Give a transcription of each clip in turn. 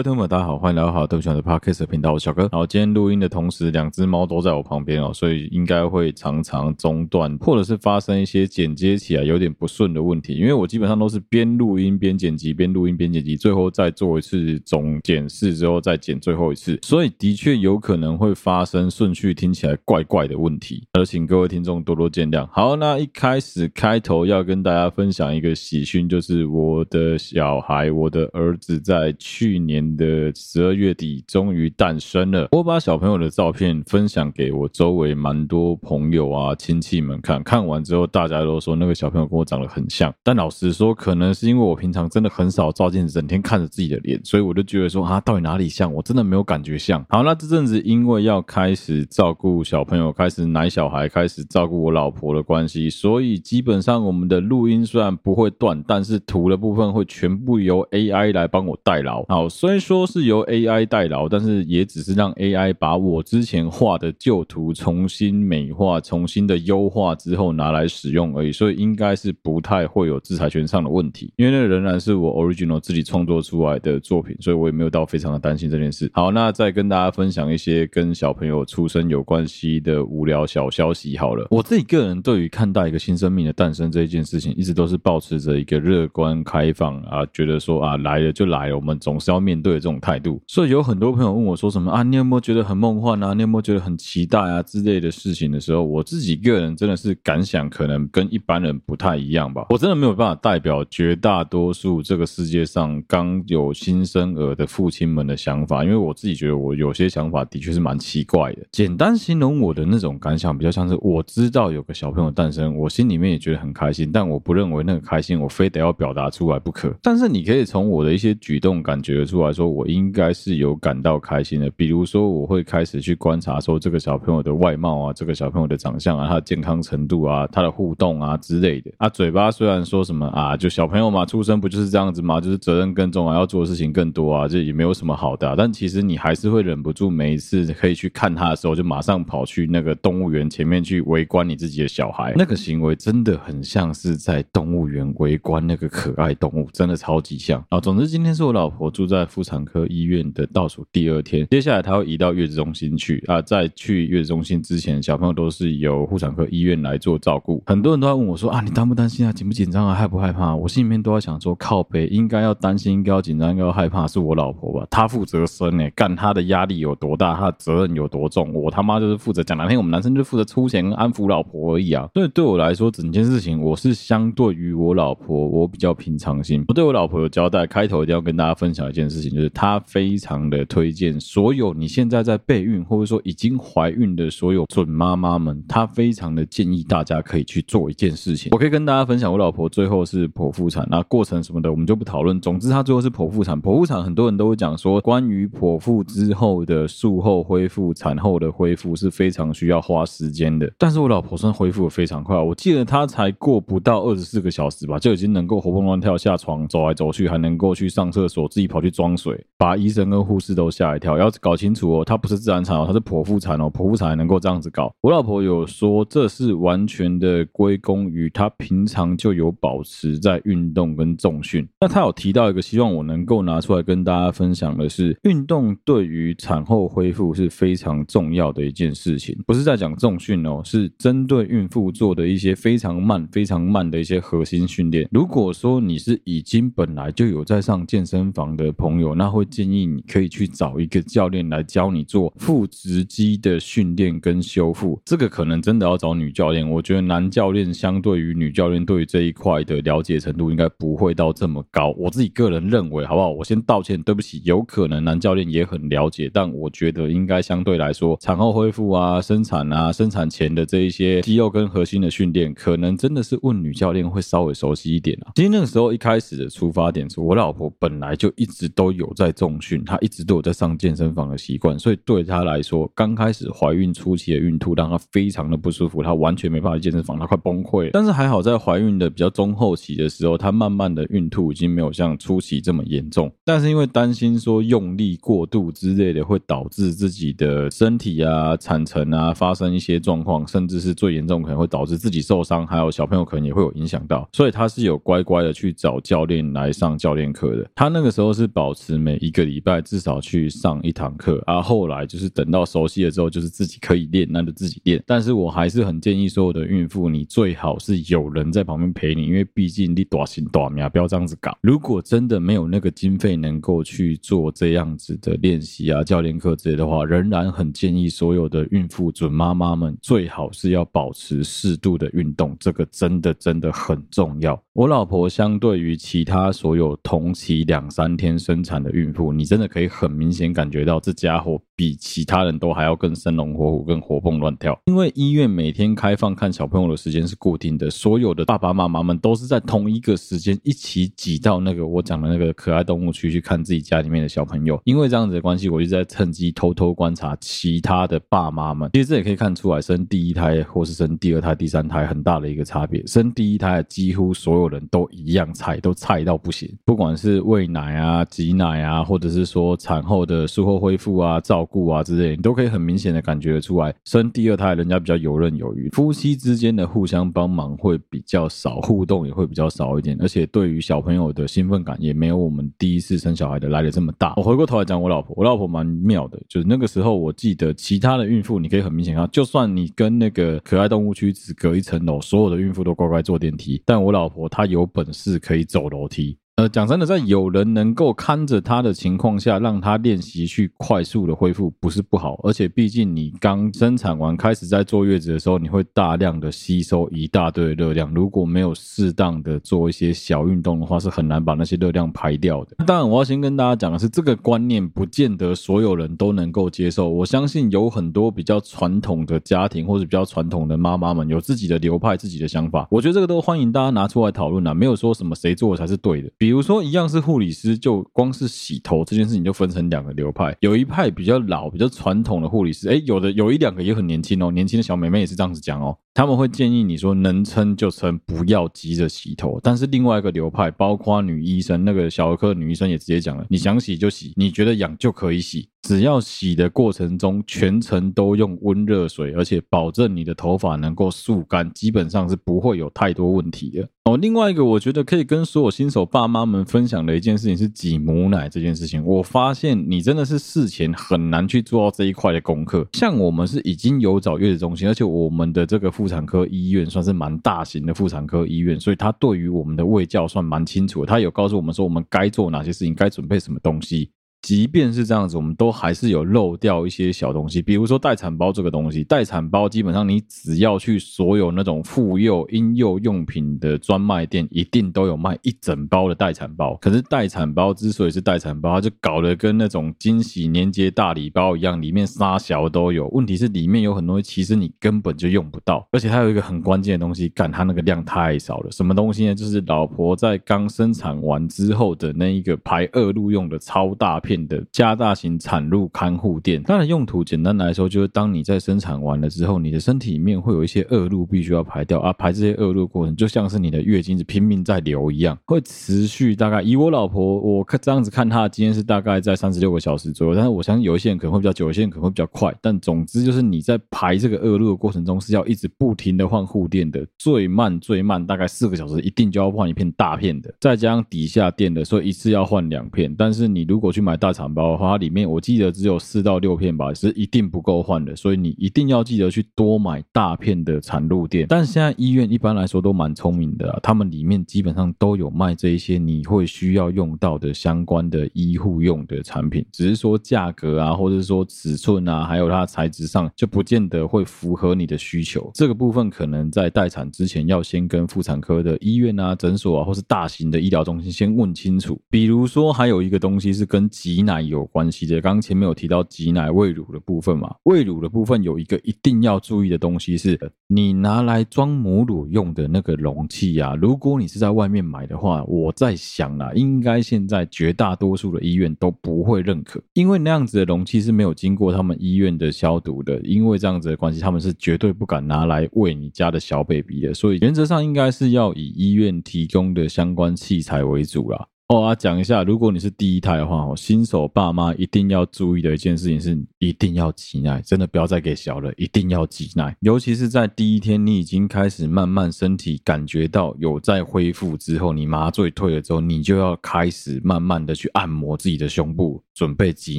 位听众，大家好，欢迎来到好对不起的 Podcast 频道，我小哥。然后今天录音的同时，两只猫都在我旁边哦，所以应该会常常中断，或者是发生一些剪接起来有点不顺的问题。因为我基本上都是边录音边剪辑，边录音边剪辑，最后再做一次总检视之后再剪最后一次，所以的确有可能会发生顺序听起来怪怪的问题，那就请各位听众多多见谅。好，那一开始开头要跟大家分享一个喜讯，就是我的小孩，我的儿子在去年。的十二月底终于诞生了。我把小朋友的照片分享给我周围蛮多朋友啊、亲戚们看，看完之后大家都说那个小朋友跟我长得很像。但老实说，可能是因为我平常真的很少照镜子，整天看着自己的脸，所以我就觉得说啊，到底哪里像？我真的没有感觉像。好，那这阵子因为要开始照顾小朋友，开始奶小孩，开始照顾我老婆的关系，所以基本上我们的录音虽然不会断，但是图的部分会全部由 AI 来帮我代劳。好，所以。说是由 AI 代劳，但是也只是让 AI 把我之前画的旧图重新美化、重新的优化之后拿来使用而已，所以应该是不太会有制裁权上的问题，因为那仍然是我 original 自己创作出来的作品，所以我也没有到非常的担心这件事。好，那再跟大家分享一些跟小朋友出生有关系的无聊小消息。好了，我自己个人对于看待一个新生命的诞生这一件事情，一直都是保持着一个乐观开放啊，觉得说啊来了就来了，我们总是要面。对这种态度，所以有很多朋友问我说什么啊？你有没有觉得很梦幻啊？你有没有觉得很期待啊？之类的事情的时候，我自己个人真的是感想可能跟一般人不太一样吧。我真的没有办法代表绝大多数这个世界上刚有新生儿的父亲们的想法，因为我自己觉得我有些想法的确是蛮奇怪的。简单形容我的那种感想，比较像是我知道有个小朋友诞生，我心里面也觉得很开心，但我不认为那个开心我非得要表达出来不可。但是你可以从我的一些举动感觉出来。说我应该是有感到开心的，比如说我会开始去观察说这个小朋友的外貌啊，这个小朋友的长相啊，他的健康程度啊，他的互动啊之类的。啊，嘴巴虽然说什么啊，就小朋友嘛，出生不就是这样子吗？就是责任更重啊，要做的事情更多啊，这也没有什么好的。但其实你还是会忍不住每一次可以去看他的时候，就马上跑去那个动物园前面去围观你自己的小孩。那个行为真的很像是在动物园围观那个可爱动物，真的超级像啊。总之今天是我老婆住在妇产科医院的倒数第二天，接下来他会移到月子中心去啊。在去月子中心之前，小朋友都是由妇产科医院来做照顾。很多人都在问我说啊，你担不担心啊？紧不紧张啊？害不害怕？我心里面都在想说，靠背应该要担心，应该要紧张，应该要害怕，是我老婆吧？她负责生诶，干她的压力有多大，她的责任有多重？我他妈就是负责讲难听，我们男生就负责出钱安抚老婆而已啊。所以对我来说，整件事情我是相对于我老婆，我比较平常心。我对我老婆有交代，开头一定要跟大家分享一件事情，就是。他非常的推荐所有你现在在备孕或者说已经怀孕的所有准妈妈们，他非常的建议大家可以去做一件事情。我可以跟大家分享，我老婆最后是剖腹产，那过程什么的我们就不讨论。总之，她最后是剖腹产。剖腹产很多人都会讲说，关于剖腹之后的术后恢复、产后的恢复是非常需要花时间的。但是我老婆算恢复的非常快，我记得她才过不到二十四个小时吧，就已经能够活蹦乱跳下床、走来走去，还能够去上厕所，自己跑去装水。把医生跟护士都吓一跳，要搞清楚哦，她不是自然产哦，她是剖腹产哦，剖腹产还能够这样子搞。我老婆有说，这是完全的归功于她平常就有保持在运动跟重训。那她有提到一个希望我能够拿出来跟大家分享的是，运动对于产后恢复是非常重要的一件事情，不是在讲重训哦，是针对孕妇做的一些非常慢、非常慢的一些核心训练。如果说你是已经本来就有在上健身房的朋友，那会。建议你可以去找一个教练来教你做腹直肌的训练跟修复，这个可能真的要找女教练。我觉得男教练相对于女教练对于这一块的了解程度应该不会到这么高。我自己个人认为，好不好？我先道歉，对不起。有可能男教练也很了解，但我觉得应该相对来说，产后恢复啊、生产啊、生产前的这一些肌肉跟核心的训练，可能真的是问女教练会稍微熟悉一点啊。其实那个时候一开始的出发点是我老婆本来就一直都有在。重训，她一直都有在上健身房的习惯，所以对她来说，刚开始怀孕初期的孕吐让她非常的不舒服，她完全没办法去健身房，她快崩溃。但是还好，在怀孕的比较中后期的时候，她慢慢的孕吐已经没有像初期这么严重。但是因为担心说用力过度之类的会导致自己的身体啊、产程啊发生一些状况，甚至是最严重可能会导致自己受伤，还有小朋友可能也会有影响到，所以她是有乖乖的去找教练来上教练课的。她那个时候是保持每一个礼拜至少去上一堂课，啊，后来就是等到熟悉了之后，就是自己可以练，那就自己练。但是我还是很建议所有的孕妇，你最好是有人在旁边陪你，因为毕竟你大心大命，不要这样子搞。如果真的没有那个经费能够去做这样子的练习啊、教练课之类的话，仍然很建议所有的孕妇准妈妈们最好是要保持适度的运动，这个真的真的很重要。我老婆相对于其他所有同期两三天生产产的孕妇，你真的可以很明显感觉到这家伙比其他人都还要更生龙活虎、更活蹦乱跳。因为医院每天开放看小朋友的时间是固定的，所有的爸爸妈妈们都是在同一个时间一起挤到那个我讲的那个可爱动物区去看自己家里面的小朋友。因为这样子的关系，我就在趁机偷偷观察其他的爸妈们。其实这也可以看出来，生第一胎或是生第二胎、第三胎很大的一个差别。生第一胎几乎所有人都一样菜，都菜到不行。不管是喂奶啊、挤奶啊，或者是说产后的术后恢复啊、照顾顾啊之类，你都可以很明显的感觉得出来。生第二胎，人家比较游刃有余，夫妻之间的互相帮忙会比较少，互动也会比较少一点，而且对于小朋友的兴奋感也没有我们第一次生小孩的来得这么大。我回过头来讲我老婆，我老婆蛮妙的，就是那个时候我记得其他的孕妇，你可以很明显看，就算你跟那个可爱动物区只隔一层楼，所有的孕妇都乖乖坐电梯，但我老婆她有本事可以走楼梯。呃，讲真的，在有人能够看着他的情况下，让他练习去快速的恢复，不是不好。而且，毕竟你刚生产完开始在坐月子的时候，你会大量的吸收一大堆热量。如果没有适当的做一些小运动的话，是很难把那些热量排掉的。当然，我要先跟大家讲的是，这个观念不见得所有人都能够接受。我相信有很多比较传统的家庭或者比较传统的妈妈们，有自己的流派、自己的想法。我觉得这个都欢迎大家拿出来讨论啊，没有说什么谁做的才是对的。比比如说，一样是护理师，就光是洗头这件事情就分成两个流派。有一派比较老、比较传统的护理师，诶，有的有一两个也很年轻哦，年轻的小妹妹也是这样子讲哦。他们会建议你说，能撑就撑，不要急着洗头。但是另外一个流派，包括女医生，那个小儿科女医生也直接讲了，你想洗就洗，你觉得痒就可以洗。只要洗的过程中全程都用温热水，而且保证你的头发能够速干，基本上是不会有太多问题的。哦，另外一个我觉得可以跟所有新手爸妈们分享的一件事情是挤母奶这件事情。我发现你真的是事前很难去做到这一块的功课。像我们是已经有找月子中心，而且我们的这个妇产科医院算是蛮大型的妇产科医院，所以他对于我们的卫教算蛮清楚的。他有告诉我们说我们该做哪些事情，该准备什么东西。即便是这样子，我们都还是有漏掉一些小东西，比如说待产包这个东西。待产包基本上你只要去所有那种妇幼婴幼用品的专卖店，一定都有卖一整包的待产包。可是待产包之所以是待产包，它就搞得跟那种惊喜年节大礼包一样，里面啥小都有。问题是里面有很多，其实你根本就用不到。而且它有一个很关键的东西，干它那个量太少了。什么东西呢？就是老婆在刚生产完之后的那一个排恶露用的超大瓶片。的加大型产褥看护垫，它的用途简单来说，就是当你在生产完了之后，你的身体里面会有一些恶露必须要排掉。啊，排这些恶露的过程就像是你的月经是拼命在流一样，会持续大概以我老婆我看这样子看她的经验是大概在三十六个小时左右，但是我相信有一些人可能会比较久，有些人可能会比较快，但总之就是你在排这个恶露的过程中是要一直不停的换护垫的，最慢最慢大概四个小时一定就要换一片大片的，再加上底下垫的，所以一次要换两片，但是你如果去买大产包的话，它里面我记得只有四到六片吧，是一定不够换的，所以你一定要记得去多买大片的产褥垫。但是现在医院一般来说都蛮聪明的，他们里面基本上都有卖这一些你会需要用到的相关的医护用的产品，只是说价格啊，或者说尺寸啊，还有它材质上就不见得会符合你的需求。这个部分可能在待产之前要先跟妇产科的医院啊、诊所啊，或是大型的医疗中心先问清楚。比如说还有一个东西是跟挤奶有关系的，刚刚前面有提到挤奶喂乳的部分嘛，喂乳的部分有一个一定要注意的东西是，你拿来装母乳用的那个容器啊，如果你是在外面买的话，我在想啦，应该现在绝大多数的医院都不会认可，因为那样子的容器是没有经过他们医院的消毒的，因为这样子的关系，他们是绝对不敢拿来喂你家的小 baby 的，所以原则上应该是要以医院提供的相关器材为主啦。我啊，讲一下，如果你是第一胎的话，哦，新手爸妈一定要注意的一件事情是，一定要挤奶，真的不要再给小了，一定要挤奶，尤其是在第一天，你已经开始慢慢身体感觉到有在恢复之后，你麻醉退了之后，你就要开始慢慢的去按摩自己的胸部，准备挤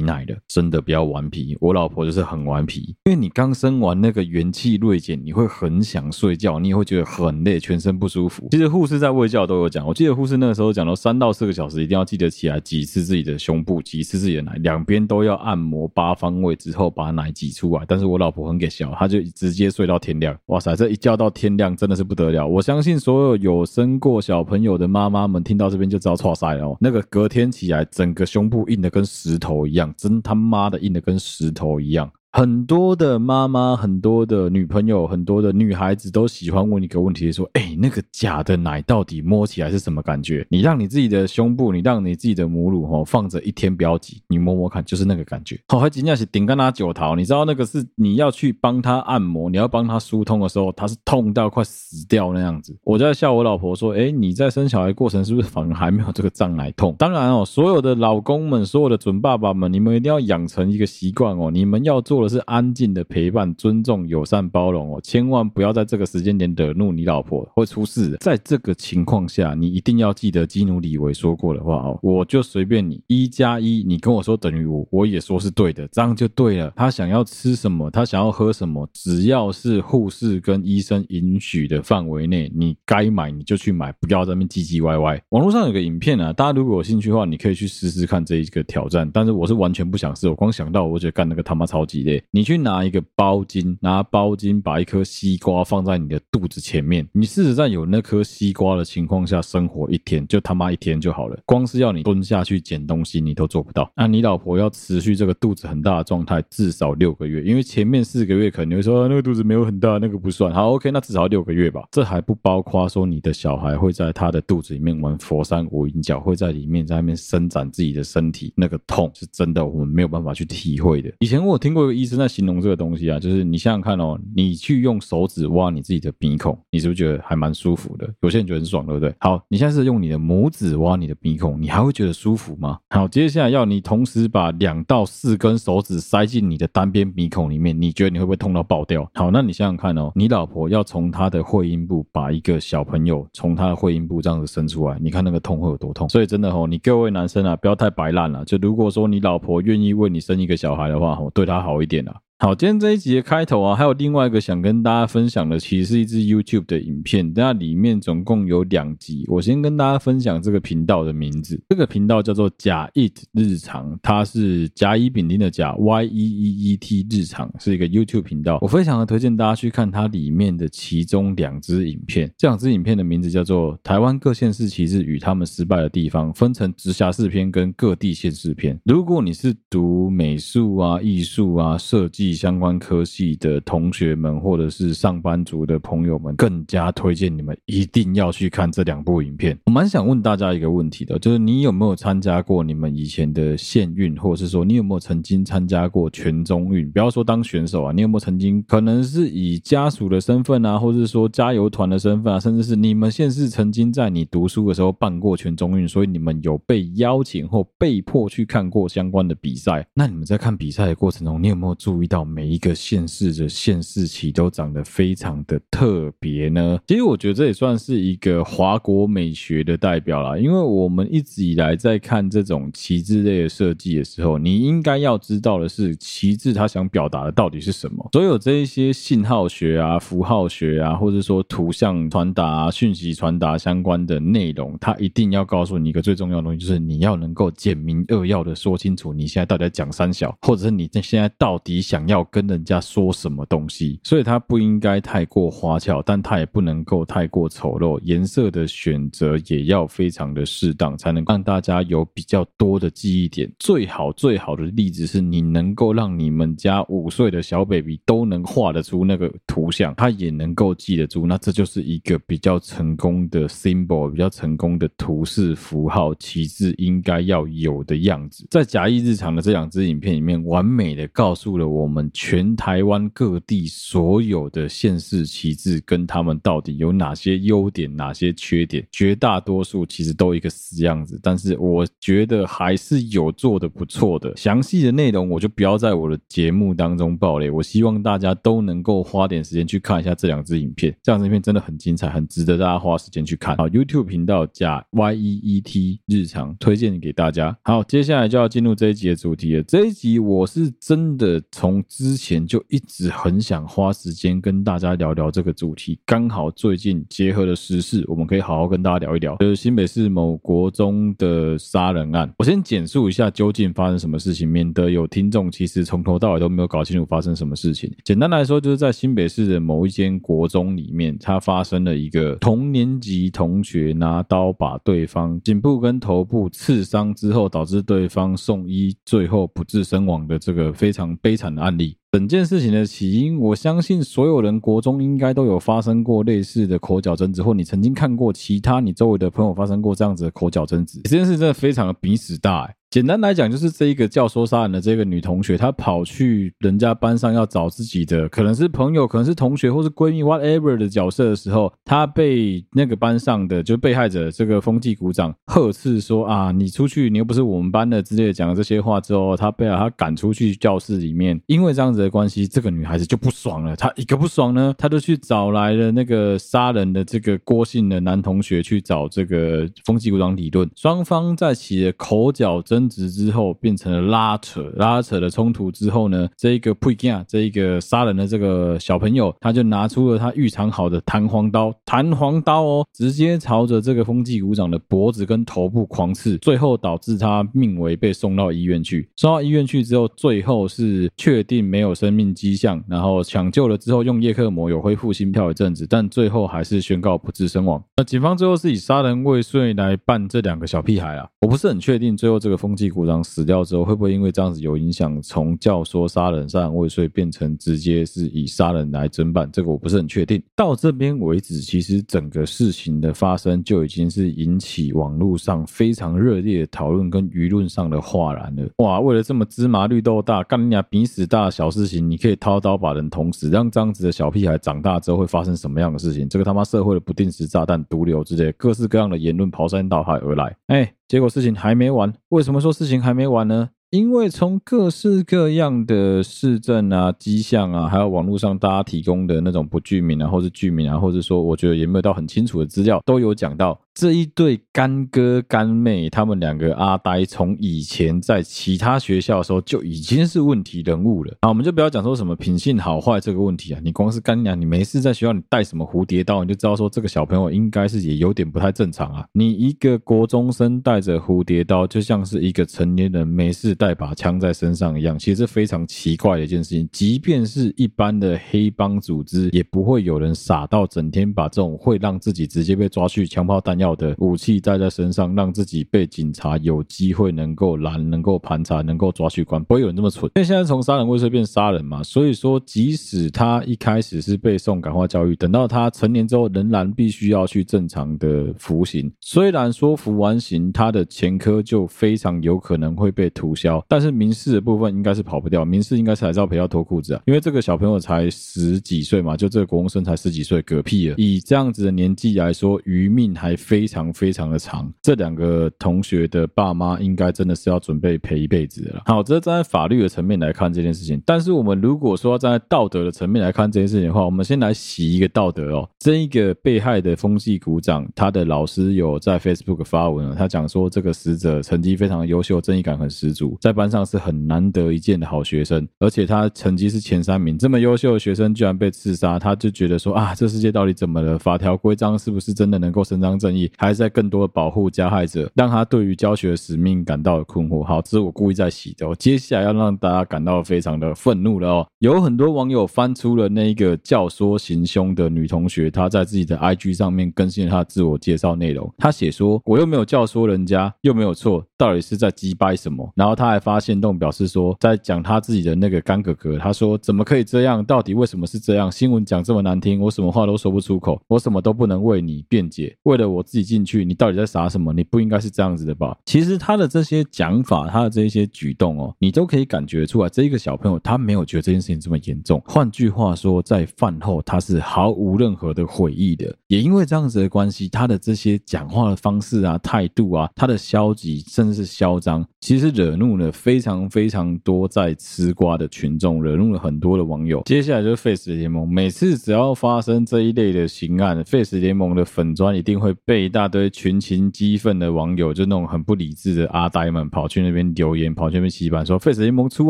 奶了，真的不要顽皮。我老婆就是很顽皮，因为你刚生完那个元气锐减，你会很想睡觉，你也会觉得很累，全身不舒服。其实护士在喂教都有讲，我记得护士那个时候讲到三到四个小时，一定要记得起来挤一次自己的胸部，挤一次自己的奶，两边都要按摩八方位之后把奶挤出来。但是我老婆很给笑，她就直接睡到天亮。哇塞，这一觉到天亮真的是不得了。我相信所有有生过小朋友的妈妈们听到这边就知道挫赛了哦。那个隔天起来，整个胸部硬的跟石石头一样，真他妈的硬的跟石头一样。很多的妈妈，很多的女朋友，很多的女孩子都喜欢问一个问题，说：“哎，那个假的奶到底摸起来是什么感觉？你让你自己的胸部，你让你自己的母乳，哦，放着一天不要挤，你摸摸看，就是那个感觉。好，还紧要是顶干他九桃，你知道那个是你要去帮他按摩，你要帮他疏通的时候，他是痛到快死掉那样子。我在笑我老婆说：，哎，你在生小孩过程是不是反而还没有这个胀奶痛？当然哦，所有的老公们，所有的准爸爸们，你们一定要养成一个习惯哦，你们要做。或者是安静的陪伴、尊重、友善、包容哦，千万不要在这个时间点惹怒你老婆，会出事。在这个情况下，你一定要记得基努里维说过的话哦，我就随便你一加一，你跟我说等于五，我也说是对的，这样就对了。他想要吃什么，他想要喝什么，只要是护士跟医生允许的范围内，你该买你就去买，不要在那边唧唧歪歪。网络上有个影片啊，大家如果有兴趣的话，你可以去试试看这一个挑战。但是我是完全不想试，我光想到我觉得干那个他妈超级累。你去拿一个包巾，拿包巾把一颗西瓜放在你的肚子前面，你试试在有那颗西瓜的情况下生活一天，就他妈一天就好了。光是要你蹲下去捡东西，你都做不到。那你老婆要持续这个肚子很大的状态，至少六个月，因为前面四个月可能你会说那个肚子没有很大，那个不算。好，OK，那至少六个月吧。这还不包括说你的小孩会在他的肚子里面玩佛山无影脚，会在里面在那边伸展自己的身体，那个痛是真的，我们没有办法去体会的。以前我有听过医生在形容这个东西啊，就是你想想看哦，你去用手指挖你自己的鼻孔，你是不是觉得还蛮舒服的？有些人觉得很爽，对不对？好，你现在是用你的拇指挖你的鼻孔，你还会觉得舒服吗？好，接下来要你同时把两到四根手指塞进你的单边鼻孔里面，你觉得你会不会痛到爆掉？好，那你想想看哦，你老婆要从她的会阴部把一个小朋友从她的会阴部这样子生出来，你看那个痛会有多痛？所以真的哦，你各位男生啊，不要太摆烂了。就如果说你老婆愿意为你生一个小孩的话，哦，对她好一点啊。好，今天这一集的开头啊，还有另外一个想跟大家分享的，其实是一支 YouTube 的影片。那里面总共有两集，我先跟大家分享这个频道的名字。这个频道叫做甲 Eat 日常，它是甲乙丙丁的甲 Y E E E T 日常，是一个 YouTube 频道。我非常的推荐大家去看它里面的其中两支影片。这两支影片的名字叫做《台湾各县市旗帜与他们失败的地方》，分成直辖市篇跟各地县市篇。如果你是读美术啊、艺术啊、设计，相关科系的同学们，或者是上班族的朋友们，更加推荐你们一定要去看这两部影片。我蛮想问大家一个问题的，就是你有没有参加过你们以前的县运，或者是说你有没有曾经参加过全中运？不要说当选手啊，你有没有曾经可能是以家属的身份啊，或者是说加油团的身份啊，甚至是你们县市曾经在你读书的时候办过全中运，所以你们有被邀请或被迫去看过相关的比赛？那你们在看比赛的过程中，你有没有注意到？每一个县市的县市旗都长得非常的特别呢。其实我觉得这也算是一个华国美学的代表啦。因为我们一直以来在看这种旗帜类的设计的时候，你应该要知道的是，旗帜它想表达的到底是什么。所有这一些信号学啊、符号学啊，或者说图像传达啊、讯息传达相关的内容，它一定要告诉你一个最重要的东西，就是你要能够简明扼要的说清楚你现在到底在讲三小，或者是你现在到底想要。要跟人家说什么东西，所以它不应该太过花俏，但它也不能够太过丑陋。颜色的选择也要非常的适当，才能让大家有比较多的记忆点。最好最好的例子是你能够让你们家五岁的小 baby 都能画得出那个图像，他也能够记得住，那这就是一个比较成功的 symbol，比较成功的图示符号旗帜应该要有的样子。在假意日常的这两支影片里面，完美的告诉了我们。们全台湾各地所有的县市旗帜跟他们到底有哪些优点、哪些缺点。绝大多数其实都一个死样子，但是我觉得还是有做的不错的。详细的内容我就不要在我的节目当中爆雷。我希望大家都能够花点时间去看一下这两支影片，这两支影片真的很精彩，很值得大家花时间去看。好，YouTube 频道加 Y E E T 日常推荐给大家。好，接下来就要进入这一集的主题了。这一集我是真的从之前就一直很想花时间跟大家聊聊这个主题，刚好最近结合了时事，我们可以好好跟大家聊一聊，就是新北市某国中的杀人案。我先简述一下究竟发生什么事情，免得有听众其实从头到尾都没有搞清楚发生什么事情。简单来说，就是在新北市的某一间国中里面，它发生了一个同年级同学拿刀把对方颈部跟头部刺伤之后，导致对方送医，最后不治身亡的这个非常悲惨的案例。整件事情的起因，我相信所有人国中应该都有发生过类似的口角争执，或你曾经看过其他你周围的朋友发生过这样子的口角争执。这件事真的非常的鼻屎大欸。简单来讲，就是这一个教唆杀人的这个女同学，她跑去人家班上要找自己的，可能是朋友，可能是同学，或是闺蜜，whatever 的角色的时候，她被那个班上的就被害者这个风纪股长呵斥说啊，你出去，你又不是我们班的之类的讲了这些话之后，她被她赶出去教室里面，因为这样子的关系，这个女孩子就不爽了，她一个不爽呢，她就去找来了那个杀人的这个郭姓的男同学去找这个风纪股长理论，双方在起了口角争。争执之后变成了拉扯，拉扯的冲突之后呢，这一个佩吉这一个杀人的这个小朋友，他就拿出了他预藏好的弹簧刀，弹簧刀哦，直接朝着这个风纪股长的脖子跟头部狂刺，最后导致他命危，被送到医院去。送到医院去之后，最后是确定没有生命迹象，然后抢救了之后用叶克膜有恢复心跳一阵子，但最后还是宣告不治身亡。那警方最后是以杀人未遂来办这两个小屁孩啊，我不是很确定最后这个风。风纪股长死掉之后，会不会因为这样子有影响，从教唆杀人、杀人未遂变成直接是以杀人来侦办？这个我不是很确定。到这边为止，其实整个事情的发生就已经是引起网络上非常热烈的讨论跟舆论上的哗然了。哇，为了这么芝麻绿豆大、干你俩鼻屎大的小事情，你可以掏刀把人捅死，让这样子的小屁孩长大之后会发生什么样的事情？这个他妈社会的不定时炸弹、毒瘤之类，各式各样的言论刨山倒海而来。哎。结果事情还没完，为什么说事情还没完呢？因为从各式各样的市政啊、迹象啊，还有网络上大家提供的那种不具名啊，或是具名啊，或者说我觉得也没有到很清楚的资料，都有讲到。这一对干哥干妹，他们两个阿呆，从以前在其他学校的时候就已经是问题人物了。啊，我们就不要讲说什么品性好坏这个问题啊，你光是干娘，你没事在学校你带什么蝴蝶刀，你就知道说这个小朋友应该是也有点不太正常啊。你一个国中生带着蝴蝶刀，就像是一个成年人没事带把枪在身上一样，其实是非常奇怪的一件事情。即便是一般的黑帮组织，也不会有人傻到整天把这种会让自己直接被抓去枪炮弹药要的武器带在身上，让自己被警察有机会能够拦、能够盘查、能够抓去关，不会有人这么蠢。因为现在从杀人未遂变杀人嘛，所以说即使他一开始是被送感化教育，等到他成年之后，仍然必须要去正常的服刑。虽然说服完刑，他的前科就非常有可能会被涂销，但是民事的部分应该是跑不掉，民事应该是还是要赔到脱裤子啊。因为这个小朋友才十几岁嘛，就这个国中生才十几岁，嗝屁了。以这样子的年纪来说，余命还。非常非常的长，这两个同学的爸妈应该真的是要准备赔一辈子了。好，这站在法律的层面来看这件事情，但是我们如果说要站在道德的层面来看这件事情的话，我们先来洗一个道德哦。这一个被害的风纪股长，他的老师有在 Facebook 发文，他讲说这个死者成绩非常优秀，正义感很十足，在班上是很难得一见的好学生，而且他成绩是前三名，这么优秀的学生居然被刺杀，他就觉得说啊，这世界到底怎么了？法条规章是不是真的能够伸张正义？还是在更多的保护加害者，让他对于教学的使命感到困惑。好，这是我故意在洗的。我接下来要让大家感到非常的愤怒了哦。有很多网友翻出了那一个教唆行凶的女同学，她在自己的 IG 上面更新了她的自我介绍内容。她写说：“我又没有教唆人家，又没有错，到底是在鸡掰什么？”然后她还发现动表示说，在讲她自己的那个干哥哥，她说：“怎么可以这样？到底为什么是这样？新闻讲这么难听，我什么话都说不出口，我什么都不能为你辩解，为了我。”自己进去，你到底在傻什么？你不应该是这样子的吧？其实他的这些讲法，他的这些举动哦，你都可以感觉出来，这一个小朋友他没有觉得这件事情这么严重。换句话说，在饭后他是毫无任何的悔意的。也因为这样子的关系，他的这些讲话的方式啊、态度啊，他的消极甚至是嚣张，其实惹怒了非常非常多在吃瓜的群众，惹怒了很多的网友。接下来就是 Face 联盟，每次只要发生这一类的刑案，Face 联盟的粉砖一定会被一大堆群情激愤的网友，就那种很不理智的阿呆们跑去那边留言，跑去那边洗版，说 Face 联盟出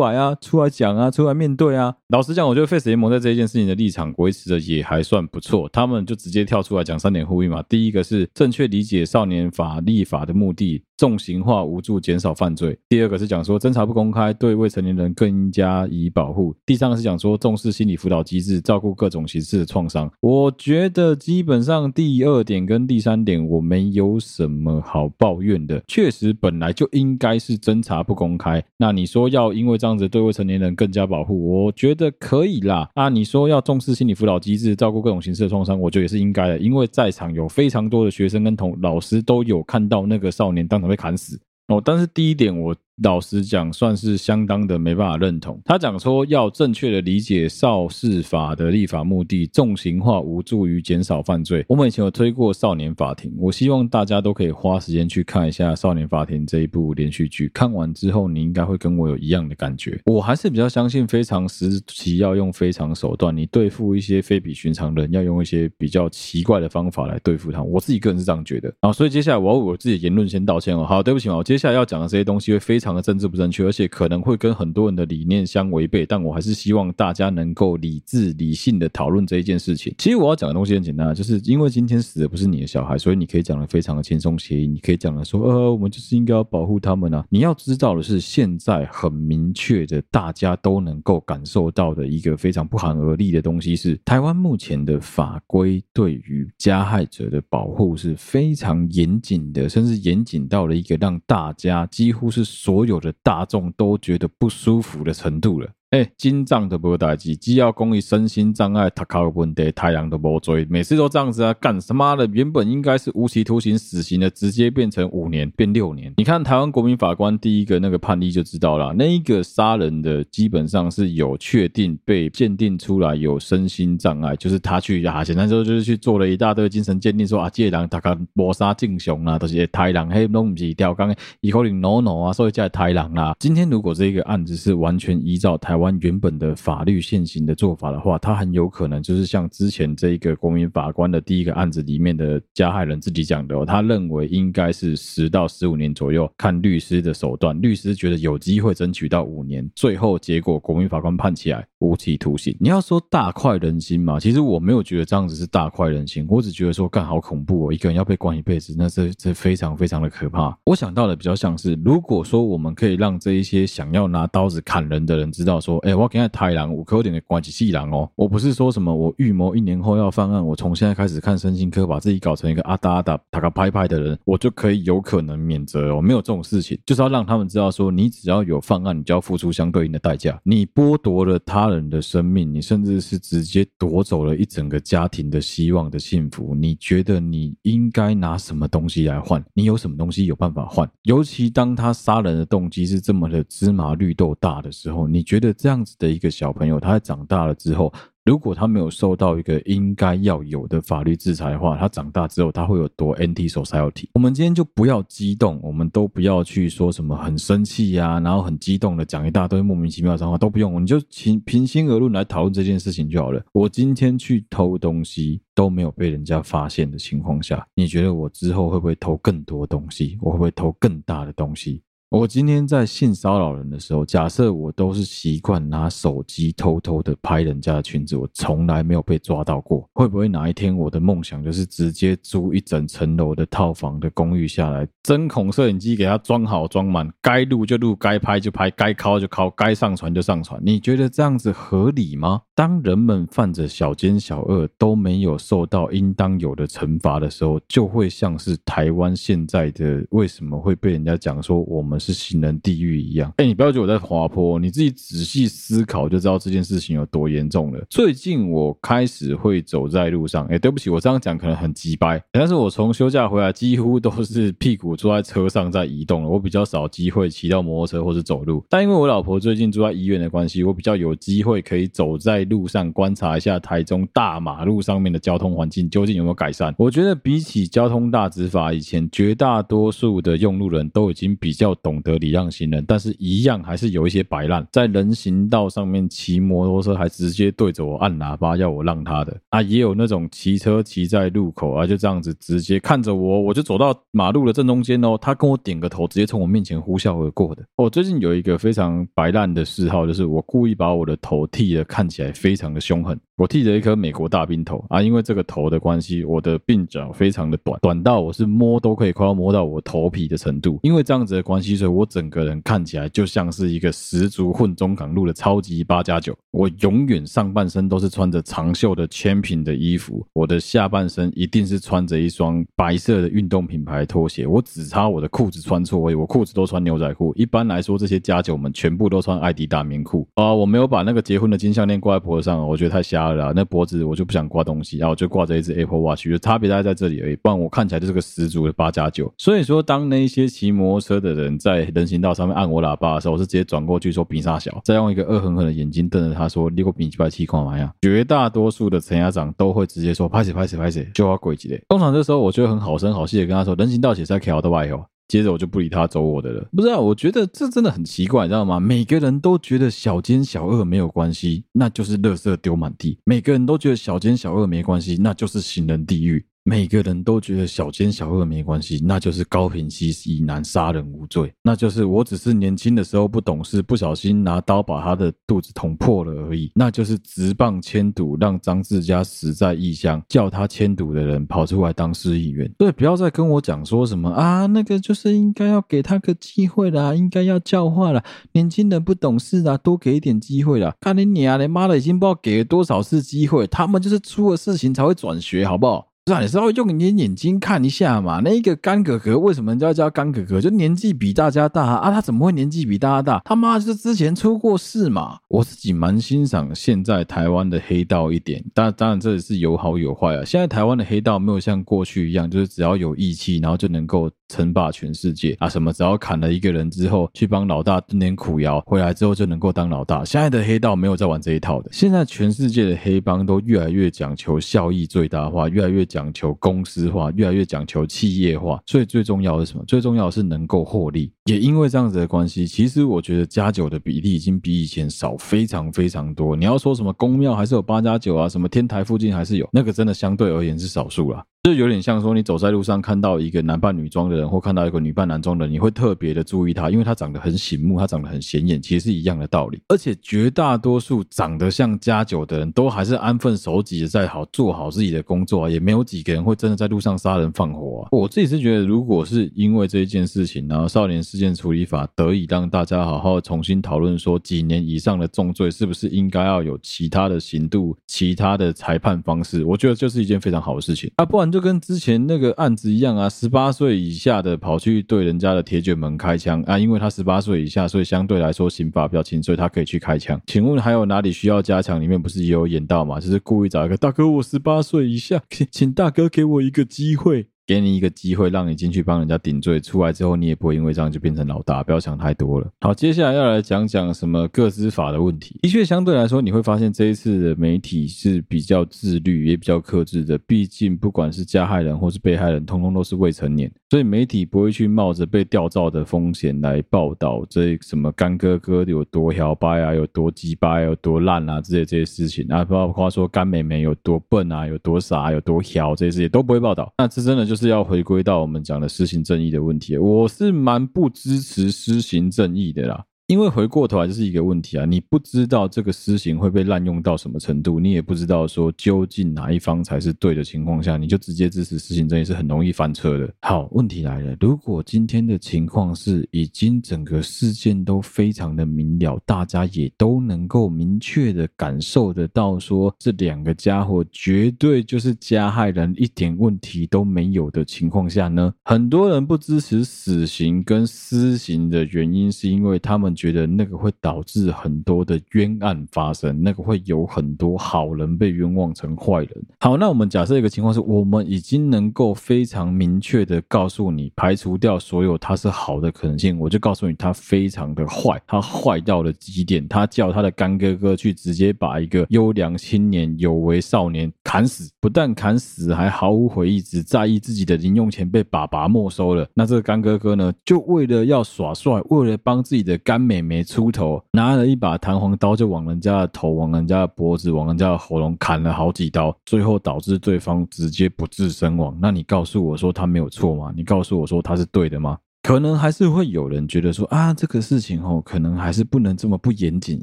来啊，出来讲啊，出来面对啊。老实讲，我觉得 Face 联盟在这一件事情的立场维持的也还算不错，他们就直接跳出来讲三点呼吁嘛。第一个是正确理解少年法立法的目的。重刑化无助减少犯罪。第二个是讲说侦查不公开，对未成年人更加以保护。第三个是讲说重视心理辅导机制，照顾各种形式的创伤。我觉得基本上第二点跟第三点我没有什么好抱怨的。确实本来就应该是侦查不公开。那你说要因为这样子对未成年人更加保护，我觉得可以啦。啊，你说要重视心理辅导机制，照顾各种形式的创伤，我觉得也是应该的。因为在场有非常多的学生跟同老师都有看到那个少年当能被砍死哦，但是第一点我。老实讲，算是相当的没办法认同。他讲说要正确的理解少事法的立法目的，重刑化无助于减少犯罪。我们以前有推过少年法庭，我希望大家都可以花时间去看一下少年法庭这一部连续剧。看完之后，你应该会跟我有一样的感觉。我还是比较相信非常时期要用非常手段，你对付一些非比寻常人，要用一些比较奇怪的方法来对付他。我自己个人是这样觉得。好，所以接下来我要为我自己言论先道歉哦。好，对不起嘛，我接下来要讲的这些东西会非常的。政治不正确，而且可能会跟很多人的理念相违背，但我还是希望大家能够理智理性的讨论这一件事情。其实我要讲的东西很简单，就是因为今天死的不是你的小孩，所以你可以讲的非常的轻松写意，你可以讲的说，呃，我们就是应该要保护他们啊。你要知道的是，现在很明确的，大家都能够感受到的一个非常不寒而栗的东西是，台湾目前的法规对于加害者的保护是非常严谨的，甚至严谨到了一个让大家几乎是所所有的大众都觉得不舒服的程度了。哎，精障的无代志，只要讲伊身心障碍，他考问题，太阳都无追，每次都这样子啊，干什么的？原本应该是无期徒刑、死刑的，直接变成五年，变六年。你看台湾国民法官第一个那个判例就知道了，那一个杀人的基本上是有确定被鉴定出来有身心障碍，就是他去啊，简单说就是去做了一大堆精神鉴定，说啊，这个人他个谋杀正雄啊，都是台人，嘿，拢不是吊钢，以后你 no no 啊，所以叫台人啦。今天如果这个案子是完全依照台湾。原本的法律现行的做法的话，他很有可能就是像之前这一个国民法官的第一个案子里面的加害人自己讲的，他认为应该是十到十五年左右，看律师的手段，律师觉得有机会争取到五年，最后结果国民法官判起来无期徒刑。你要说大快人心嘛？其实我没有觉得这样子是大快人心，我只觉得说干好恐怖哦，一个人要被关一辈子，那这这非常非常的可怕。我想到的比较像是，如果说我们可以让这一些想要拿刀子砍人的人知道说，哎、我现在太郎，我可有点关系细郎哦。我不是说什么我预谋一年后要犯案，我从现在开始看身心科，把自己搞成一个阿达阿达塔卡拍拍的人，我就可以有可能免责哦。没有这种事情，就是要让他们知道说，你只要有犯案，你就要付出相对应的代价。你剥夺了他人的生命，你甚至是直接夺走了一整个家庭的希望的幸福。你觉得你应该拿什么东西来换？你有什么东西有办法换？尤其当他杀人的动机是这么的芝麻绿豆大的时候，你觉得这样子的一个小朋友，他长大了之后，如果他没有受到一个应该要有的法律制裁的话，他长大之后他会有多 anti-society？我们今天就不要激动，我们都不要去说什么很生气呀，然后很激动的讲一大堆莫名其妙的脏话，都不用，你就平平心而论来讨论这件事情就好了。我今天去偷东西都没有被人家发现的情况下，你觉得我之后会不会偷更多东西？我会不会偷更大的东西？我今天在性骚扰人的时候，假设我都是习惯拿手机偷偷的拍人家的裙子，我从来没有被抓到过。会不会哪一天我的梦想就是直接租一整层楼的套房的公寓下来，针孔摄影机给它装好装满，该录就录，该拍就拍，该拷就拷，该上传就上传？你觉得这样子合理吗？当人们犯着小奸小恶都没有受到应当有的惩罚的时候，就会像是台湾现在的为什么会被人家讲说我们。是行人地狱一样。哎，你不要觉得我在滑坡，你自己仔细思考就知道这件事情有多严重了。最近我开始会走在路上，哎，对不起，我这样讲可能很鸡掰，但是我从休假回来几乎都是屁股坐在车上在移动了，我比较少机会骑到摩托车或是走路。但因为我老婆最近住在医院的关系，我比较有机会可以走在路上观察一下台中大马路上面的交通环境究竟有没有改善。我觉得比起交通大执法以前，绝大多数的用路人都已经比较懂懂得礼让行人，但是一样还是有一些摆烂，在人行道上面骑摩托车，还直接对着我按喇叭要我让他的。啊，也有那种骑车骑在路口啊，就这样子直接看着我，我就走到马路的正中间哦，他跟我点个头，直接从我面前呼啸而过的。我最近有一个非常摆烂的嗜好，就是我故意把我的头剃的看起来非常的凶狠，我剃了一颗美国大兵头啊，因为这个头的关系，我的鬓角非常的短，短到我是摸都可以快要摸到我头皮的程度，因为这样子的关系，我整个人看起来就像是一个十足混中港路的超级八加九。我永远上半身都是穿着长袖的千品的衣服，我的下半身一定是穿着一双白色的运动品牌拖鞋，我只差我的裤子穿错而已，我裤子都穿牛仔裤。一般来说，这些加九们全部都穿爱迪达棉裤啊。我没有把那个结婚的金项链挂在脖子上，我觉得太瞎了啦。那脖子我就不想挂东西，然后我就挂着一只 Apple Watch，就差别大概在这里而已。不然我看起来就是个十足的八加九。所以说，当那些骑摩托车的人在人行道上面按我喇叭的时候，我是直接转过去说“比萨小”，再用一个恶狠狠的眼睛瞪着他说：“你给我比几百气干嘛呀？”绝大多数的陈家长都会直接说：“拍死拍死拍死，就要跪几嘞。”通常这时候我就很好声好气的跟他说：“人行道写在桥的外哦。”接着我就不理他，走我的了。不知道，我觉得这真的很奇怪，你知道吗？每个人都觉得小奸小恶没有关系，那就是垃圾丢满地；每个人都觉得小奸小恶没关系，那就是行人地狱。每个人都觉得小奸小恶没关系，那就是高屏溪以南杀人无罪，那就是我只是年轻的时候不懂事，不小心拿刀把他的肚子捅破了而已，那就是直棒签赌让张志佳死在异乡，叫他迁赌的人跑出来当市议员。对，不要再跟我讲说什么啊，那个就是应该要给他个机会啦，应该要教化啦，年轻人不懂事啊，多给一点机会啦。看你娘的，妈的，已经不知道给了多少次机会，他们就是出了事情才会转学，好不好？是啊，你稍微用你的眼睛看一下嘛。那一个干哥哥为什么要叫干哥哥？就年纪比大家大啊，他怎么会年纪比大家大？他妈就是之前出过事嘛。我自己蛮欣赏现在台湾的黑道一点，但当然这也是有好有坏啊。现在台湾的黑道没有像过去一样，就是只要有义气，然后就能够称霸全世界啊。什么只要砍了一个人之后，去帮老大炖点苦窑，回来之后就能够当老大。现在的黑道没有在玩这一套的。现在全世界的黑帮都越来越讲求效益最大化，越来越。讲求公司化，越来越讲求企业化，所以最重要的是什么？最重要的是能够获利。也因为这样子的关系，其实我觉得加九的比例已经比以前少非常非常多。你要说什么宫庙还是有八加九啊，什么天台附近还是有，那个真的相对而言是少数了。就有点像说，你走在路上看到一个男扮女装的人，或看到一个女扮男装的人，你会特别的注意他，因为他长得很醒目，他长得很显眼，其实是一样的道理。而且绝大多数长得像加九的人都还是安分守己的在好做好自己的工作啊，也没有几个人会真的在路上杀人放火啊。我自己是觉得，如果是因为这一件事情，然后少年事件处理法得以让大家好好重新讨论，说几年以上的重罪是不是应该要有其他的刑度、其他的裁判方式，我觉得就是一件非常好的事情啊，不然。就跟之前那个案子一样啊，十八岁以下的跑去对人家的铁卷门开枪啊，因为他十八岁以下，所以相对来说刑法比较轻，所以他可以去开枪。请问还有哪里需要加强？里面不是也有演到吗？就是故意找一个大哥，我十八岁以下，请请大哥给我一个机会。给你一个机会，让你进去帮人家顶罪，出来之后你也不会因为这样就变成老大，不要想太多了。好，接下来要来讲讲什么个资法的问题。的确，相对来说，你会发现这一次的媒体是比较自律，也比较克制的。毕竟，不管是加害人或是被害人，通通都是未成年，所以媒体不会去冒着被吊照的风险来报道这什么干哥哥有多摇摆啊，有多鸡巴，有多烂啊，这些这些事情啊，包括说干妹妹有多笨啊，有多傻，有多摇，这些事情都不会报道。那这真的就是。是要回归到我们讲的施行正义的问题，我是蛮不支持施行正义的啦。因为回过头来就是一个问题啊，你不知道这个私刑会被滥用到什么程度，你也不知道说究竟哪一方才是对的情况下，你就直接支持私刑，这也是很容易翻车的。好，问题来了，如果今天的情况是已经整个事件都非常的明了，大家也都能够明确的感受得到，说这两个家伙绝对就是加害人，一点问题都没有的情况下呢，很多人不支持死刑跟私刑的原因，是因为他们。觉得那个会导致很多的冤案发生，那个会有很多好人被冤枉成坏人。好，那我们假设一个情况是，我们已经能够非常明确的告诉你，排除掉所有他是好的可能性，我就告诉你他非常的坏，他坏到了极点，他叫他的干哥哥去直接把一个优良青年、有为少年砍死，不但砍死，还毫无悔意，只在意自己的零用钱被爸爸没收了。那这个干哥哥呢，就为了要耍帅，为了帮自己的干。妹妹出头，拿了一把弹簧刀就往人家的头、往人家的脖子、往人家的喉咙砍了好几刀，最后导致对方直接不治身亡。那你告诉我说他没有错吗？你告诉我说他是对的吗？可能还是会有人觉得说啊，这个事情哦，可能还是不能这么不严谨，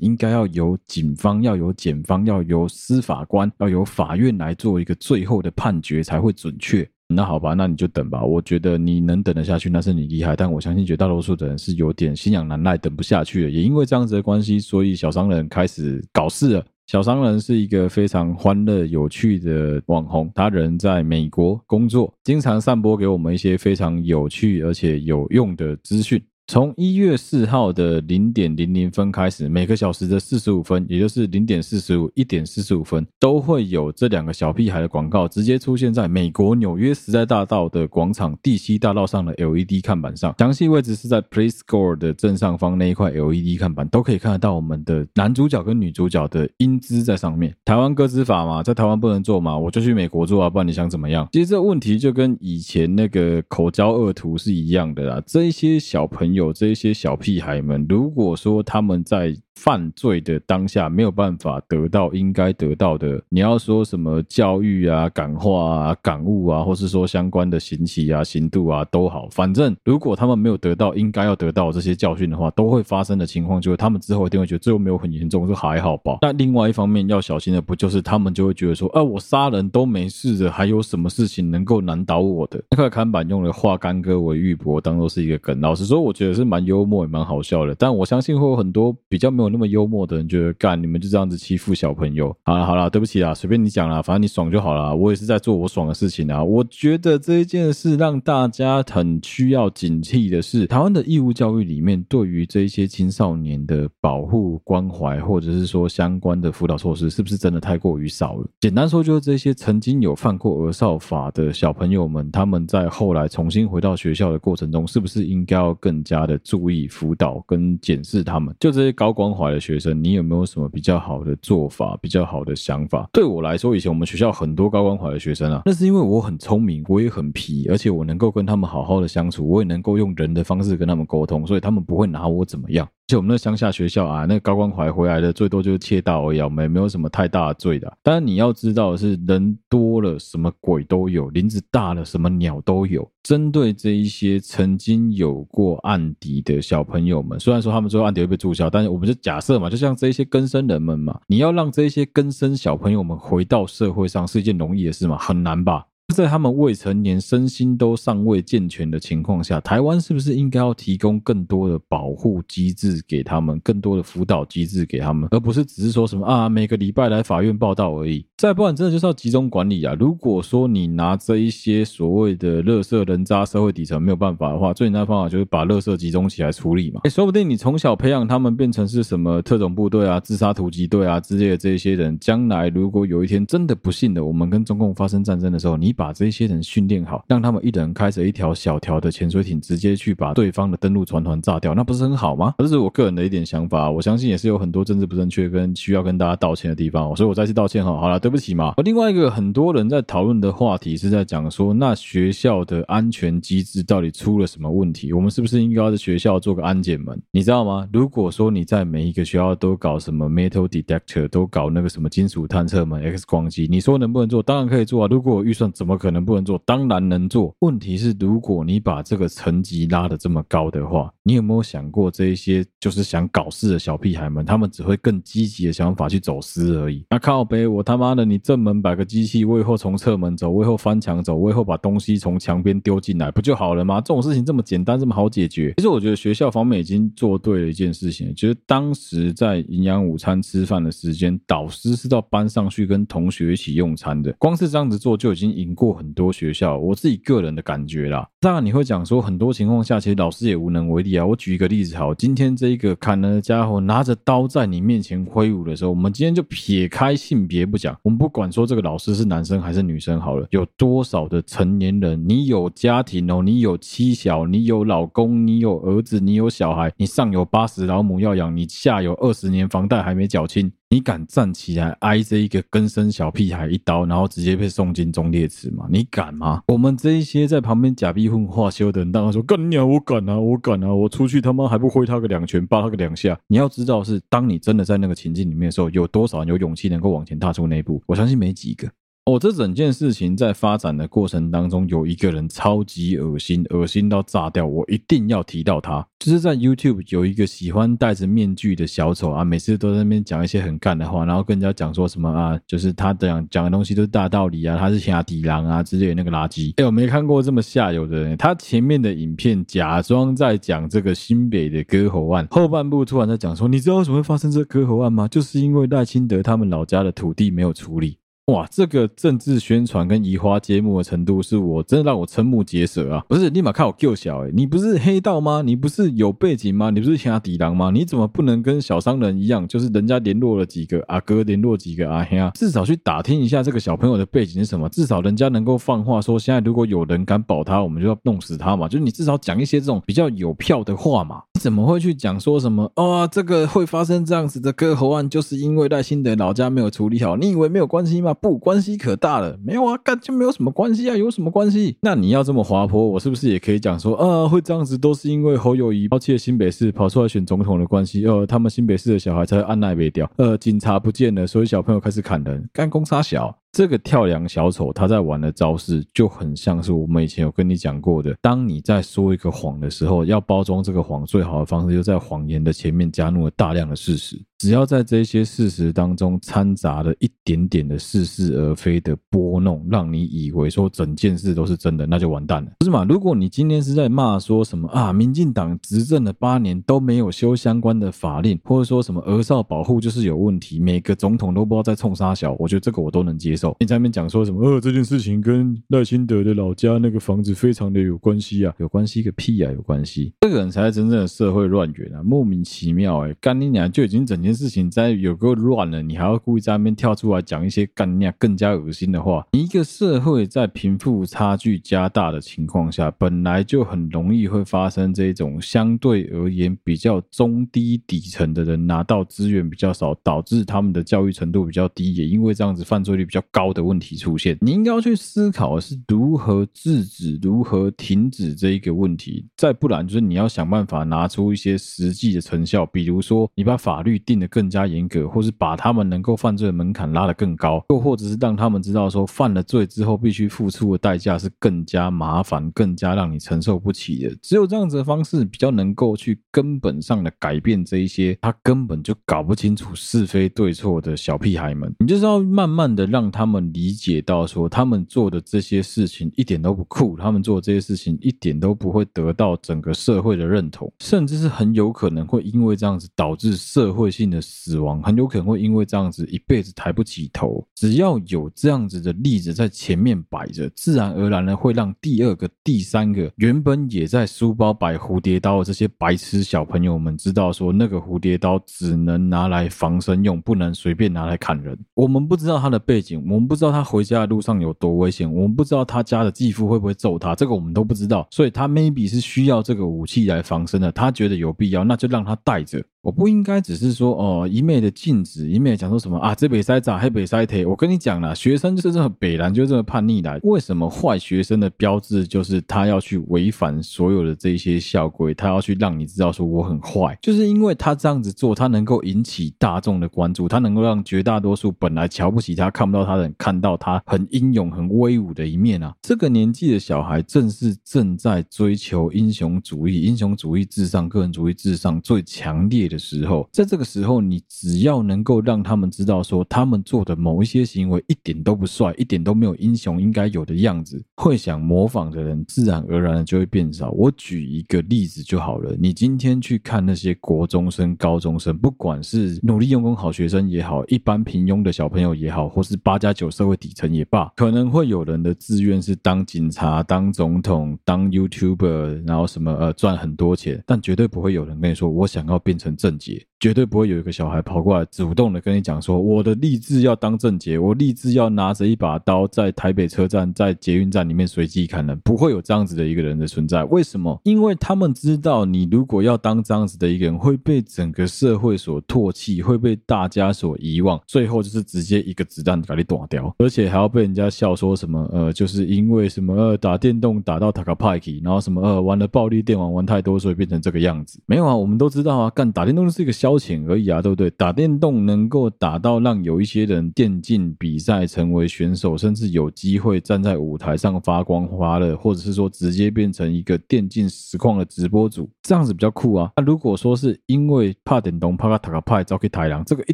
应该要由警方、要由检方、要由司法官、要由法院来做一个最后的判决才会准确。那好吧，那你就等吧。我觉得你能等得下去，那是你厉害。但我相信绝大多数的人是有点心痒难耐，等不下去了。也因为这样子的关系，所以小商人开始搞事了。小商人是一个非常欢乐、有趣的网红，他人在美国工作，经常散播给我们一些非常有趣而且有用的资讯。从一月四号的零点零零分开始，每个小时的四十五分，也就是零点四十五、一点四十五分，都会有这两个小屁孩的广告直接出现在美国纽约时代大道的广场第七大道上的 LED 看板上。详细位置是在 Play Score 的正上方那一块 LED 看板，都可以看得到我们的男主角跟女主角的英姿在上面。台湾歌词法嘛，在台湾不能做嘛，我就去美国做啊，不然你想怎么样？其实这问题就跟以前那个口交恶徒是一样的啦，这一些小朋友。有这些小屁孩们，如果说他们在犯罪的当下没有办法得到应该得到的，你要说什么教育啊、感化啊、感悟啊，或是说相关的刑期啊、刑度啊都好，反正如果他们没有得到应该要得到这些教训的话，都会发生的情况就是他们之后一定会觉得最后没有很严重，是还好吧？那另外一方面要小心的不就是他们就会觉得说，啊，我杀人都没事的，还有什么事情能够难倒我的？那块看板用了化干戈为玉帛，当做是一个梗。老实说，我觉得是蛮幽默也蛮好笑的，但我相信会有很多比较没有。那么幽默的人觉得干，你们就这样子欺负小朋友。好了好了，对不起啦，随便你讲啦，反正你爽就好了。我也是在做我爽的事情啊。我觉得这一件事让大家很需要警惕的是，台湾的义务教育里面对于这些青少年的保护关怀，或者是说相关的辅导措施，是不是真的太过于少了？简单说，就是这些曾经有犯过儿少法的小朋友们，他们在后来重新回到学校的过程中，是不是应该要更加的注意辅导跟检视他们？就这些高光。怀的学生，你有没有什么比较好的做法、比较好的想法？对我来说，以前我们学校很多高关怀的学生啊，那是因为我很聪明，我也很皮，而且我能够跟他们好好的相处，我也能够用人的方式跟他们沟通，所以他们不会拿我怎么样。而且我们那乡下学校啊，那高关怀回来的最多就是窃盗而已，没没有什么太大的罪的。当然你要知道的是，人多了什么鬼都有，林子大了什么鸟都有。针对这一些曾经有过案底的小朋友们，虽然说他们最后案底会被注销，但是我们就假设嘛，就像这一些更生人们嘛，你要让这一些更生小朋友们回到社会上是一件容易的事吗？很难吧。在他们未成年、身心都尚未健全的情况下，台湾是不是应该要提供更多的保护机制给他们，更多的辅导机制给他们，而不是只是说什么啊，每个礼拜来法院报道而已。再不然，真的就是要集中管理啊！如果说你拿这一些所谓的垃圾人渣社会底层没有办法的话，最简单的方法就是把垃圾集中起来处理嘛。说不定你从小培养他们变成是什么特种部队啊、自杀突击队啊之类的这些人，将来如果有一天真的不幸的我们跟中共发生战争的时候，你把这些人训练好，让他们一人开着一条小条的潜水艇，直接去把对方的登陆船团炸掉，那不是很好吗？这是我个人的一点想法，我相信也是有很多政治不正确跟需要跟大家道歉的地方，所以我再次道歉哈。好了，对不起嘛。而另外一个很多人在讨论的话题是在讲说，那学校的安全机制到底出了什么问题？我们是不是应该在学校做个安检门？你知道吗？如果说你在每一个学校都搞什么 metal detector，都搞那个什么金属探测门、X 光机，你说能不能做？当然可以做啊。如果预算，怎么怎么可能不能做？当然能做。问题是，如果你把这个层级拉得这么高的话，你有没有想过，这一些就是想搞事的小屁孩们，他们只会更积极的想法去走私而已。那靠北，我他妈的，你正门摆个机器，我以后从侧门走，我以后翻墙走，我以后把东西从墙边丢进来，不就好了吗？这种事情这么简单，这么好解决。其实我觉得学校方面已经做对了一件事情，就是当时在营养午餐吃饭的时间，导师是到班上去跟同学一起用餐的。光是这样子做就已经赢过很多学校，我自己个人的感觉啦。当然你会讲说，很多情况下其实老师也无能为力啊。我举一个例子，好，今天这一个砍人的家伙拿着刀在你面前挥舞的时候，我们今天就撇开性别不讲，我们不管说这个老师是男生还是女生好了，有多少的成年人，你有家庭哦，你有妻小，你有老公，你有儿子，你有小孩，你上有八十老母要养，你下有二十年房贷还没缴清。你敢站起来挨这一个更生小屁孩一刀，然后直接被送进忠烈祠吗？你敢吗？我们这一些在旁边假逼混化修的人，当然说干你啊，我敢啊，我敢啊，我出去他妈还不挥他个两拳，扒他个两下。你要知道是，当你真的在那个情境里面的时候，有多少人有勇气能够往前踏出那一步？我相信没几个。我、哦、这整件事情在发展的过程当中，有一个人超级恶心，恶心到炸掉，我一定要提到他。就是在 YouTube 有一个喜欢戴着面具的小丑啊，每次都在那边讲一些很干的话，然后跟人家讲说什么啊，就是他讲讲的东西都是大道理啊，他是兄弟郎啊之类的那个垃圾。哎，我没看过这么下游的人。他前面的影片假装在讲这个新北的割喉案，后半部突然在讲说，你知道为什么会发生这割喉案吗？就是因为赖清德他们老家的土地没有处理。哇，这个政治宣传跟移花接木的程度，是我真的让我瞠目结舌啊！不是，立马看我够小诶，你不是黑道吗？你不是有背景吗？你不是兄弟郎吗？你怎么不能跟小商人一样，就是人家联络了几个阿哥，联络几个阿兄，至少去打听一下这个小朋友的背景是什么？至少人家能够放话说，现在如果有人敢保他，我们就要弄死他嘛！就是你至少讲一些这种比较有票的话嘛。怎么会去讲说什么？哦，这个会发生这样子的割喉案，就是因为赖清德老家没有处理好。你以为没有关系吗？不，关系可大了，没有啊，干就没有什么关系啊，有什么关系？那你要这么滑坡，我是不是也可以讲说，呃，会这样子都是因为侯友谊抛弃了新北市，跑出来选总统的关系，呃，他们新北市的小孩才会按捺不掉，呃，警察不见了，所以小朋友开始砍人，干公杀小。这个跳梁小丑他在玩的招式就很像是我们以前有跟你讲过的，当你在说一个谎的时候，要包装这个谎最好的方式，就在谎言的前面加入了大量的事实。只要在这些事实当中掺杂了一点点的似是而非的拨弄，让你以为说整件事都是真的，那就完蛋了，不是嘛？如果你今天是在骂说什么啊，民进党执政了八年都没有修相关的法令，或者说什么儿少保护就是有问题，每个总统都不知道在冲三小，我觉得这个我都能接受。你在那边讲说什么？呃，这件事情跟赖清德的老家那个房子非常的有关系啊，有关系个屁啊，有关系，这个人才是真正的社会乱源啊，莫名其妙哎、干你娘就已经整件。事情在有个乱了，你还要故意在那边跳出来讲一些干娘更加恶心的话。一个社会在贫富差距加大的情况下，本来就很容易会发生这种相对而言比较中低底层的人拿到资源比较少，导致他们的教育程度比较低，也因为这样子犯罪率比较高的问题出现。你应该要去思考的是如何制止、如何停止这一个问题。再不然就是你要想办法拿出一些实际的成效，比如说你把法律定。的更加严格，或是把他们能够犯罪的门槛拉得更高，又或者是让他们知道说犯了罪之后必须付出的代价是更加麻烦、更加让你承受不起的。只有这样子的方式，比较能够去根本上的改变这一些他根本就搞不清楚是非对错的小屁孩们。你就是要慢慢的让他他们理解到说，他们做的这些事情一点都不酷，他们做的这些事情一点都不会得到整个社会的认同，甚至是很有可能会因为这样子导致社会性的死亡很有可能会因为这样子一辈子抬不起头。只要有这样子的例子在前面摆着，自然而然的会让第二个、第三个原本也在书包摆蝴蝶刀的这些白痴小朋友们知道，说那个蝴蝶刀只能拿来防身用，不能随便拿来砍人。我们不知道他的背景，我们不知道他回家的路上有多危险，我们不知道他家的继父会不会揍他，这个我们都不知道。所以他 maybe 是需要这个武器来防身的，他觉得有必要，那就让他带着。我不应该只是说哦，一昧的禁止，一昧讲说什么啊，这北塞咋，黑北塞铁。我跟你讲啦，学生就是这么北蓝，就这么叛逆来。为什么坏学生的标志就是他要去违反所有的这些校规，他要去让你知道说我很坏，就是因为他这样子做，他能够引起大众的关注，他能够让绝大多数本来瞧不起他、看不到他的人看到他很英勇、很威武的一面啊。这个年纪的小孩正是正在追求英雄主义、英雄主义至上、个人主义至上最强烈的时候，在这个时候，你只要能够让他们知道说，他们做的某一些行为一点都不帅，一点都没有英雄应该有的样子，会想模仿的人自然而然的就会变少。我举一个例子就好了，你今天去看那些国中生、高中生，不管是努力用功好学生也好，一般平庸的小朋友也好，或是八加九社会底层也罢，可能会有人的志愿是当警察、当总统、当 YouTuber，然后什么呃赚很多钱，但绝对不会有人跟你说我想要变成正解。绝对不会有一个小孩跑过来主动的跟你讲说，我的立志要当正解，我立志要拿着一把刀在台北车站、在捷运站里面随机砍人，不会有这样子的一个人的存在。为什么？因为他们知道，你如果要当这样子的一个人，会被整个社会所唾弃，会被大家所遗忘，最后就是直接一个子弹把你打掉，而且还要被人家笑说什么呃，就是因为什么呃打电动打到塔卡派克，然后什么呃玩了暴力电玩玩太多，所以变成这个样子。没有啊，我们都知道啊，干打电动是一个消遣而已啊，对不对？打电动能够打到让有一些人电竞比赛成为选手，甚至有机会站在舞台上发光发热，或者是说直接变成一个电竞实况的直播主，这样子比较酷啊。那、如果说是因为怕点动怕怕塔卡派招去台狼，这个一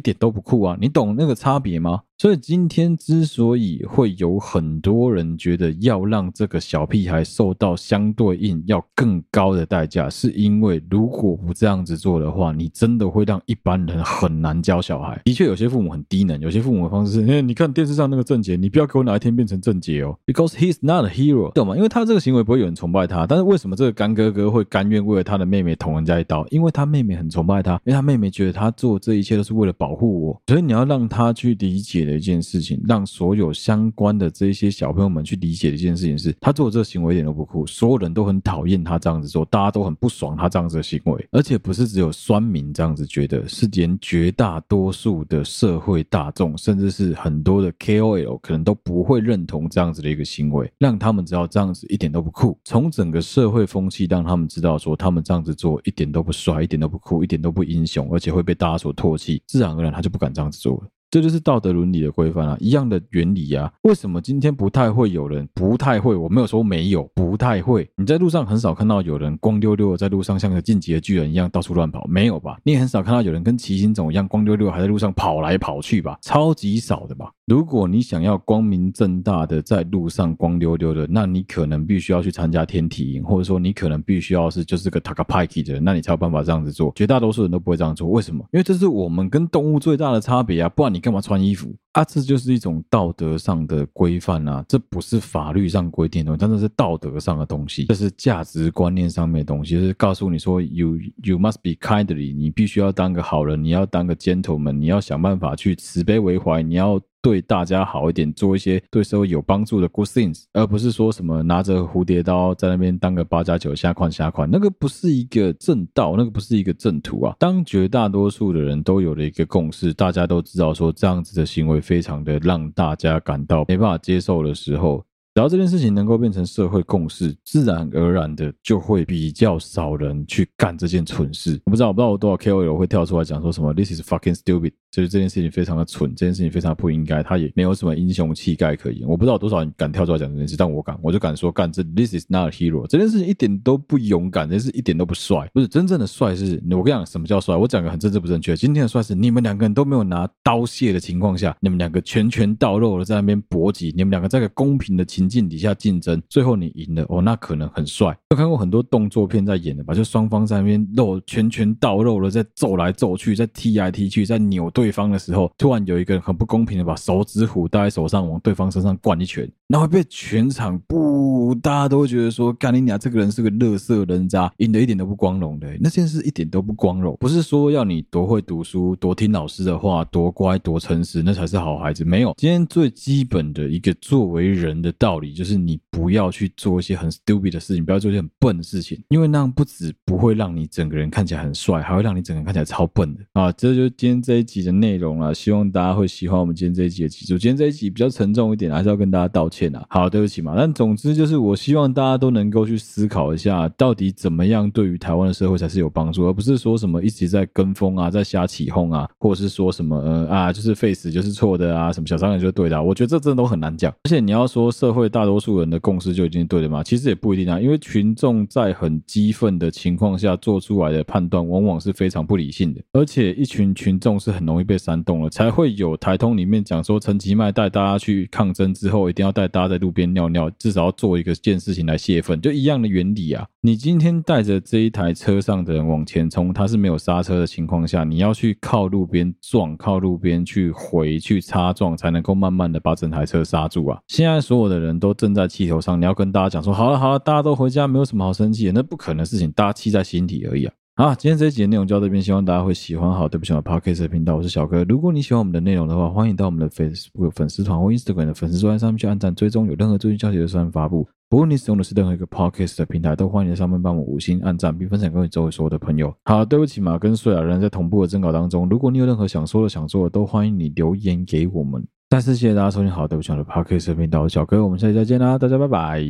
点都不酷啊。你懂那个差别吗？所以今天之所以会有很多人觉得要让这个小屁孩受到相对应要更高的代价，是因为如果不这样子做的话，你真的会让一般人很难教小孩。的确，有些父母很低能，有些父母的方式是：你看电视上那个正杰，你不要给我哪一天变成正杰哦，because he's not a hero，懂吗？因为他这个行为不会有人崇拜他，但是为什么这个干哥哥会甘愿为了他的妹妹捅人家一刀？因为他妹妹很崇拜他，因为他妹妹觉得他做这一切都是为了保护我，所以你要让他去理解。的一件事情，让所有相关的这些小朋友们去理解的一件事情是，他做这个行为一点都不酷，所有人都很讨厌他这样子做，大家都很不爽他这样子的行为，而且不是只有酸民这样子觉得，是连绝大多数的社会大众，甚至是很多的 KOL 可能都不会认同这样子的一个行为，让他们知道这样子一点都不酷，从整个社会风气让他们知道说，他们这样子做一点都不帅，一点都不酷，一点都不英雄，而且会被大家所唾弃，自然而然他就不敢这样子做了。这就是道德伦理的规范啊，一样的原理啊。为什么今天不太会有人不太会？我没有说没有，不太会。你在路上很少看到有人光溜溜的在路上像个进击的巨人一样到处乱跑，没有吧？你也很少看到有人跟骑行总一样光溜溜还在路上跑来跑去吧？超级少的吧？如果你想要光明正大的在路上光溜溜的，那你可能必须要去参加天体营，或者说你可能必须要是就是个塔卡派克的人，那你才有办法这样子做。绝大多数人都不会这样做，为什么？因为这是我们跟动物最大的差别啊！不然你你干嘛穿衣服？啊？这就是一种道德上的规范啊！这不是法律上规定的东西，真的是道德上的东西，这是价值观念上面的东西，就是告诉你说，you you must be kindly，你必须要当个好人，你要当个 gentleman，你要想办法去慈悲为怀，你要。对大家好一点，做一些对社会有帮助的 good things，而不是说什么拿着蝴蝶刀在那边当个八加九瞎款瞎款，那个不是一个正道，那个不是一个正途啊。当绝大多数的人都有了一个共识，大家都知道说这样子的行为非常的让大家感到没办法接受的时候。只要这件事情能够变成社会共识，自然而然的就会比较少人去干这件蠢事。我不知道，我不知道有多少 KOL 会跳出来讲说什么 “This is fucking stupid”，就是这件事情非常的蠢，这件事情非常不应该，他也没有什么英雄气概可言。我不知道多少人敢跳出来讲这件事，但我敢，我就敢说干这 “This is not hero”，这件事情一点都不勇敢，这件事一点都不帅。不是真正的帅是，我跟你讲什么叫帅？我讲个很政治不正确，今天的帅是你们两个人都没有拿刀械的情况下，你们两个拳拳到肉的在那边搏击，你们两个在个公平的情。境底下竞争，最后你赢了哦，那可能很帅。有看过很多动作片在演的吧？就双方在那边肉拳拳到肉的，在揍来揍去，在踢来踢去，在扭对对方的时候，突然有一个人很不公平的把手指虎戴在手上，往对方身上灌一拳，然后被全场不，大家都会觉得说，干你娘，这个人是个乐色人渣，赢得一点都不光荣的。那件事一点都不光荣，不是说要你多会读书、多听老师的话、多乖、多诚实，那才是好孩子。没有，今天最基本的一个作为人的道理，就是你不要去做一些很 stupid 的事情，不要做一些很笨的事情，因为那样不止不会让你整个人看起来很帅，还会让你整个人看起来超笨的啊！这就是今天这一集的内容了，希望大家会喜欢我们今天这一集的集数。今天这一集比较沉重一点，还是要跟大家道歉啊。好，对不起嘛。但总之就是，我希望大家都能够去思考一下，到底怎么样对于台湾的社会才是有帮助，而不是说什么一直在跟风啊，在瞎起哄啊，或者是说什么呃啊，就是 face 就是错的啊，什么小商人就是对的啊。我觉得这真的都很难讲。而且你要说社会大多数人的共识就已经对了吗？其实也不一定啊，因为群众在很激愤的情况下做出来的判断，往往是非常不理性的，而且一群群众是很容易容易被煽动了，才会有台通里面讲说，陈其迈带大家去抗争之后，一定要带大家在路边尿尿，至少要做一个件事情来泄愤，就一样的原理啊。你今天带着这一台车上的人往前冲，他是没有刹车的情况下，你要去靠路边撞，靠路边去回去擦撞，才能够慢慢的把整台车刹住啊。现在所有的人都正在气头上，你要跟大家讲说，好了好了，大家都回家，没有什么好生气的，那不可能的事情，大家气在心底而已啊。好，今天这一集的内容就到这边，希望大家会喜欢。好，对不起，我 Podcast 频道，我是小哥。如果你喜欢我们的内容的话，欢迎到我们的 Facebook 粉丝团或 Instagram 的粉丝专页上面去按赞追踪，有任何最新消息的时候发布。不论你使用的是任何一个 Podcast 的平台，都欢迎在上面帮我五星按赞，并分享给你周围所有的朋友。好，对不起嘛，跟睡啊人在同步的征稿当中，如果你有任何想说的、想做的，都欢迎你留言给我们。再次谢谢大家收听，好，对不起，我的 Podcast 频道，我是小哥，我们下期再见啦，大家拜拜。